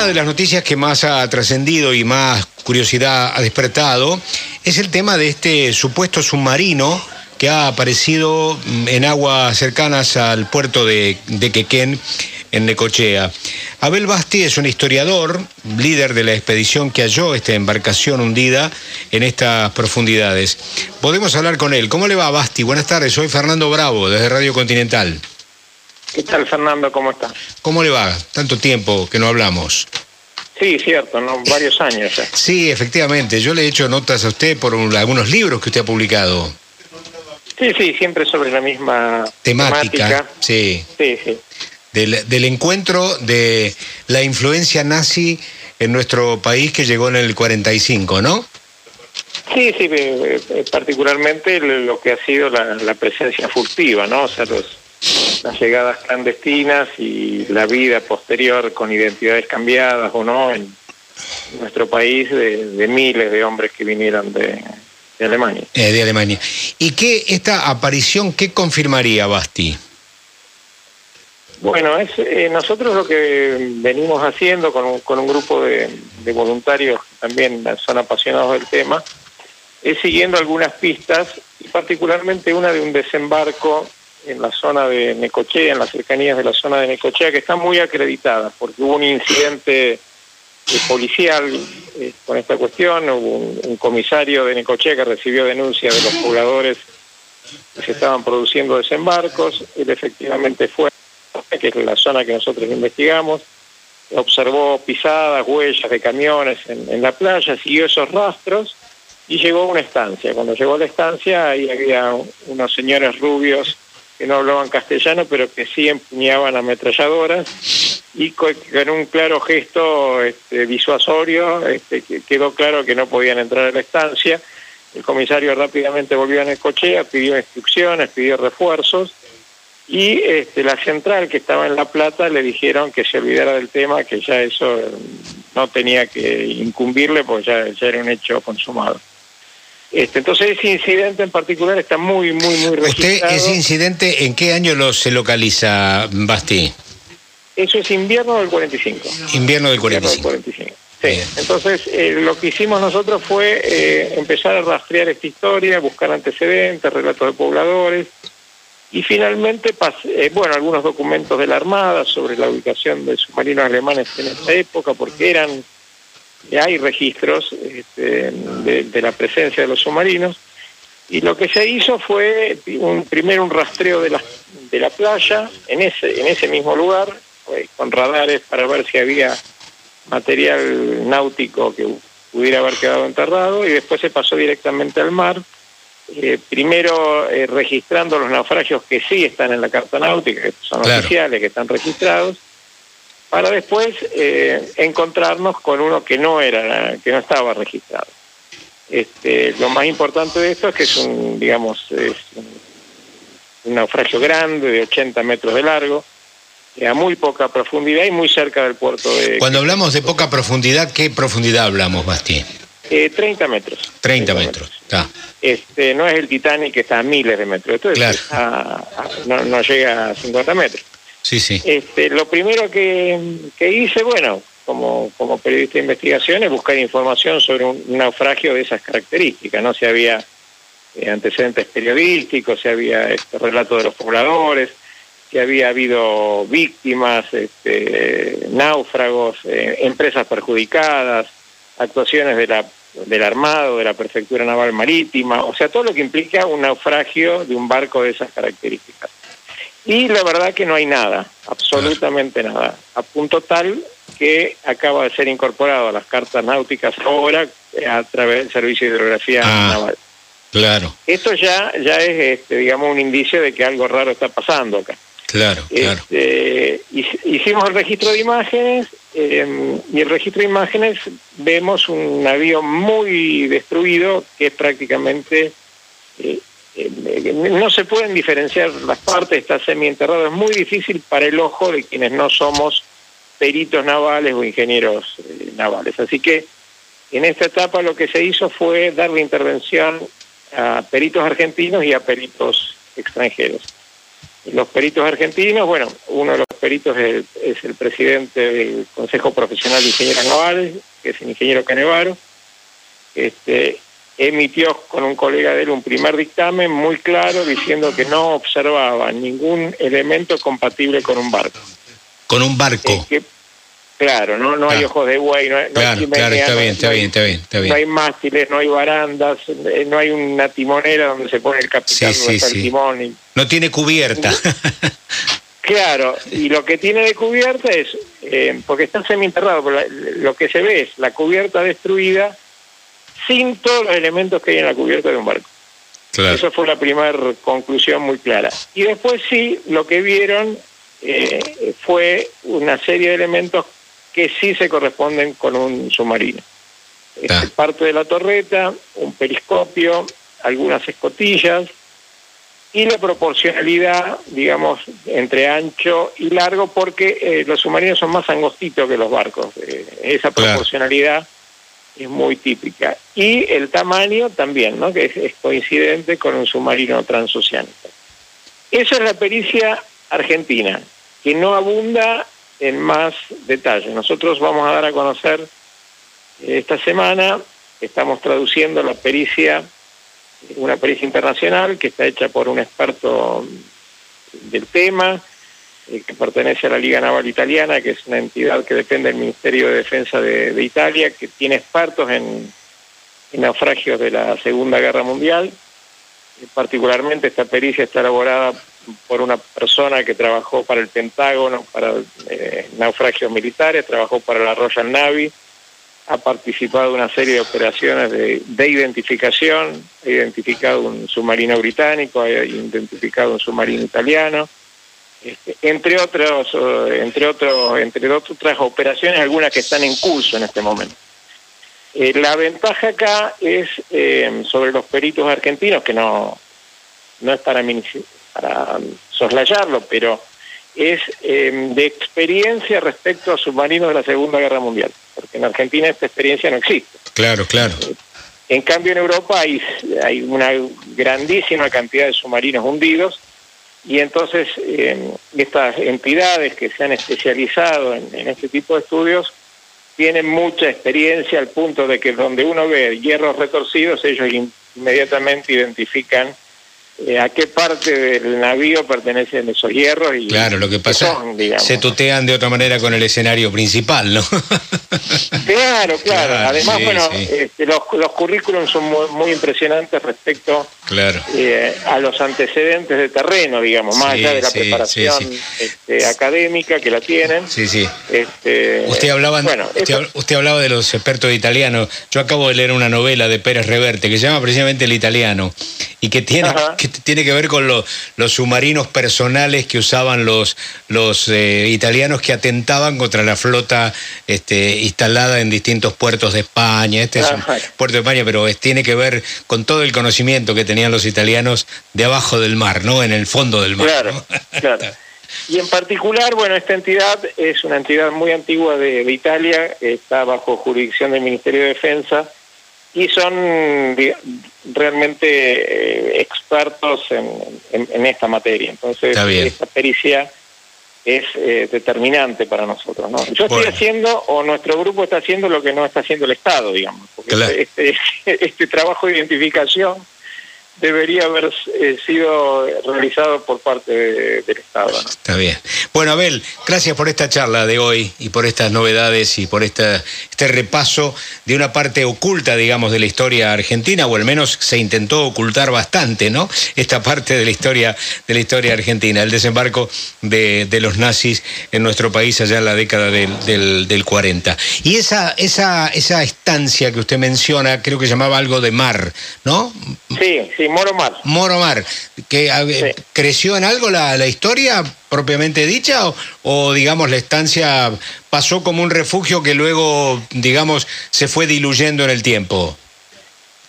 Una de las noticias que más ha trascendido y más curiosidad ha despertado es el tema de este supuesto submarino que ha aparecido mm, en aguas cercanas al puerto de, de Quequén, en Necochea. Abel Basti es un historiador, líder de la expedición que halló esta embarcación hundida en estas profundidades. Podemos hablar con él. ¿Cómo le va, Basti? Buenas tardes, soy Fernando Bravo, desde Radio Continental. ¿Qué tal, Fernando? ¿Cómo está? ¿Cómo le va? Tanto tiempo que no hablamos. Sí, cierto, ¿no? varios años. ya. Sí, efectivamente. Yo le he hecho notas a usted por un- algunos libros que usted ha publicado. Sí, sí, siempre sobre la misma Temática. temática. Sí. Sí, sí. Del, del encuentro de la influencia nazi en nuestro país que llegó en el 45, ¿no? Sí, sí, eh, eh, particularmente lo que ha sido la, la presencia furtiva, ¿no? O sea, los, las llegadas clandestinas y la vida posterior con identidades cambiadas o no en nuestro país de, de miles de hombres que vinieron de, de Alemania. Eh, de Alemania. ¿Y qué esta aparición, qué confirmaría Basti? Bueno, es, eh, nosotros lo que venimos haciendo con un, con un grupo de, de voluntarios que también son apasionados del tema, es siguiendo algunas pistas, y particularmente una de un desembarco en la zona de Necochea, en las cercanías de la zona de Necochea, que está muy acreditada, porque hubo un incidente eh, policial eh, con esta cuestión, hubo un, un comisario de Necochea que recibió denuncia de los pobladores que se estaban produciendo desembarcos, él efectivamente fue que es la zona que nosotros investigamos, observó pisadas, huellas de camiones en, en la playa, siguió esos rastros y llegó a una estancia. Cuando llegó a la estancia, ahí había unos señores rubios que no hablaban castellano, pero que sí empuñaban ametralladoras y co- con un claro gesto este, disuasorio este, que quedó claro que no podían entrar a la estancia. El comisario rápidamente volvió a Necochea, pidió instrucciones, pidió refuerzos y este, la central que estaba en La Plata le dijeron que se olvidara del tema, que ya eso eh, no tenía que incumbirle porque ya, ya era un hecho consumado. Este, entonces ese incidente en particular está muy, muy, muy ¿Usted registrado. ese incidente en qué año lo se localiza, Basti? Eso es invierno del 45. Invierno del Invierno 45. del 45. Sí. Bien. Entonces, eh, lo que hicimos nosotros fue eh, empezar a rastrear esta historia, buscar antecedentes, relatos de pobladores, y finalmente, eh, bueno, algunos documentos de la Armada sobre la ubicación de submarinos alemanes en esa época, porque eran, hay registros este, de, de la presencia de los submarinos, y lo que se hizo fue un, primero un rastreo de la, de la playa en ese, en ese mismo lugar, eh, con radares para ver si había material náutico que pudiera haber quedado enterrado y después se pasó directamente al mar, eh, primero eh, registrando los naufragios que sí están en la carta náutica, que son Claro. oficiales, que están registrados, para después eh, encontrarnos con uno que no era, que no estaba registrado. Este, lo más importante de esto es que es un, digamos, es un, un naufragio grande de 80 metros de largo, a muy poca profundidad y muy cerca del puerto de Cuando hablamos de poca profundidad, ¿qué profundidad hablamos, Basti? eh, 30 metros. 30 metros. Está. Este, no es el Titanic que está a miles de metros, esto es Claro. a- a- no, no llega a 50 metros. Sí, sí. Este, lo primero que, hice, bueno, como, como periodista de investigación, es buscar información sobre un naufragio de esas características, ¿no? Si había eh, antecedentes periodísticos, si había este relato de los pobladores, si había habido víctimas, este, náufragos, eh, empresas perjudicadas, actuaciones de la, del Armado, de la Prefectura Naval Marítima, o sea, todo lo que implica un naufragio de un barco de esas características. Y la verdad que no hay nada, absolutamente nada, a punto tal que acaba de ser incorporado a las cartas náuticas ahora eh, a través del Servicio de Hidrografía Ah. Naval. Claro, Esto ya, ya es, este, digamos, un indicio de que algo raro está pasando acá. claro, claro. Este, hic- hicimos el registro de imágenes eh, y el registro de imágenes vemos un navío muy destruido que es prácticamente eh, no se pueden diferenciar las partes, está semienterrado, es muy difícil para el ojo de quienes no somos peritos navales o ingenieros eh, navales. Así que en esta etapa lo que se hizo fue darle intervención a peritos argentinos y a peritos extranjeros. Los peritos argentinos, bueno, uno de los peritos es, el presidente del Consejo Profesional de Ingenieros Navales, que es el ingeniero Canevaro. Este, emitió con un colega de él un primer dictamen muy claro diciendo que no observaba ningún elemento compatible con un barco. Con un barco. claro, no, no hay ojos de buey, no, hay claro, claro, está bien, está bien, está bien, está bien. No hay mástiles, no hay barandas, eh, no hay una timonera donde se pone el capitán, sí, sí, el timón. No tiene cubierta. Claro, y lo que tiene de cubierta es, eh, porque está semi-enterrado, lo que se ve es la cubierta destruida sin todos los elementos que hay en la cubierta de un barco. Claro. Esa fue la primera conclusión muy clara. Y después sí, lo que vieron eh, fue una serie de elementos que sí se corresponden con un submarino. Este, parte de la torreta, un periscopio, algunas escotillas, y la proporcionalidad, digamos, entre ancho y largo, porque eh, los submarinos son más angostitos que los barcos. Eh, esa proporcionalidad es muy típica. Y el tamaño también, ¿no? que es, coincidente con un submarino transoceánico. Esa es la pericia argentina, que no abunda en más detalles. Nosotros vamos a dar a conocer eh, esta semana, estamos traduciendo la pericia una pericia internacional que está hecha por un experto del tema, eh, que pertenece a la Liga Naval Italiana, que es una entidad que depende del Ministerio de Defensa de, Italia, que tiene expertos en, naufragios de la Segunda Guerra Mundial. Eh, particularmente esta pericia está elaborada por una persona que trabajó para el Pentágono, para eh, naufragios militares, trabajó para la Royal Navy, ha participado en una serie de operaciones de, identificación, ha identificado un submarino británico, ha identificado un submarino italiano, este, entre otros, eh, entre otros, entre otras operaciones, algunas que están en curso en este momento. Eh, la ventaja acá es eh, sobre los peritos argentinos, que no, no es para, para soslayarlo, pero es de experiencia respecto a submarinos de la Segunda Guerra Mundial porque en Argentina esta experiencia no existe. Claro, claro. En cambio en Europa hay, hay una grandísima cantidad de submarinos hundidos y entonces estas entidades que se han especializado en, este tipo de estudios tienen mucha experiencia al punto de que donde uno ve hierros retorcidos ellos inmediatamente identifican eh, a qué parte del navío pertenecen esos hierros y claro lo que pasa se tutean de otra manera con el escenario principal no claro claro, además bueno este, los, los currículums son muy, impresionantes respecto eh, a los antecedentes de terreno digamos más allá de la preparación este, académica que la tienen. Sí sí. Este, usted hablaba usted, hablaba de los expertos italianos yo acabo de leer una novela de Pérez Reverte que se llama precisamente el italiano y que tiene tiene que ver con los submarinos personales que usaban los, los eh, italianos que atentaban contra la flota este, instalada en distintos puertos de España. Este es un puerto de España, pero tiene que ver con todo el conocimiento que tenían los italianos de abajo del mar, ¿no? En el fondo del mar. Claro, claro. Y en particular, bueno, esta entidad es una entidad muy antigua de, de Italia, está bajo jurisdicción del Ministerio de Defensa y son realmente eh, expertos en, esta materia. Entonces, esta pericia es eh, determinante para nosotros. ¿no? Yo estoy haciendo, o nuestro grupo está haciendo lo que no está haciendo el Estado, digamos, porque este, este trabajo de identificación debería haber eh, sido realizado por parte del Estado. Está bien. Bueno, Abel, gracias por esta charla de hoy y por estas novedades y por esta, este repaso de una parte oculta, digamos, de la historia argentina, o al menos se intentó ocultar bastante, ¿no? Esta parte de la historia, de la historia argentina, el desembarco de, los nazis en nuestro país allá en la década del, del, 40. Y esa, esa, esa estancia que usted menciona, creo que llamaba algo de mar, ¿no? Sí, sí, Moromar. Moromar, que creció en algo la, la historia propiamente dicha o, o, digamos la estancia pasó como un refugio que luego digamos se fue diluyendo en el tiempo.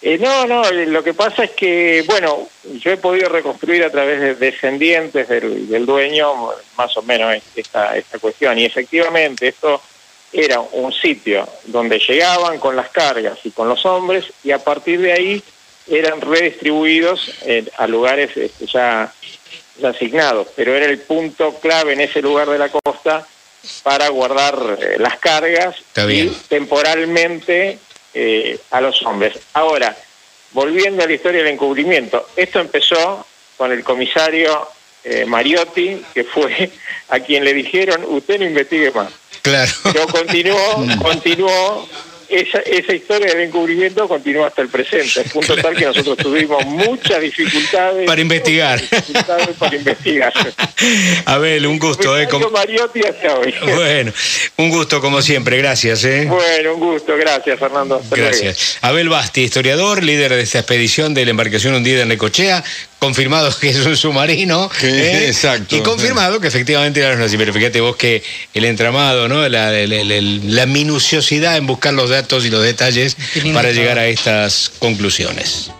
Eh, no, no, lo que pasa es que, bueno, yo he podido reconstruir a través de descendientes del, del dueño más o menos esta, esta cuestión y efectivamente esto era un sitio donde llegaban con las cargas y con los hombres y a partir de ahí eran redistribuidos eh, a lugares este, ya asignados, pero era el punto clave en ese lugar de la costa para guardar eh, las cargas y temporalmente eh, a los hombres. Ahora, volviendo a la historia del encubrimiento, esto empezó con el comisario eh, Mariotti, que fue a quien le dijeron, usted no investigue más. Claro. Pero continuó, continuó esa, esa historia del encubrimiento continúa hasta el presente, al punto tal que nosotros tuvimos muchas dificultades para investigar. para investigar. Abel, un gusto. Eh, Mariotti hasta hoy. Bueno, un gusto como siempre, gracias. Eh. Bueno, un gusto, gracias Fernando. gracias. Abel Basti, historiador, líder de esta expedición de la embarcación hundida en Necochea, confirmado que es un submarino. ¿eh? exacto. Y confirmado que efectivamente era así. Pero fíjate vos que el entramado, ¿no? La, la, minuciosidad en buscar los datos y los detalles para llegar a estas conclusiones.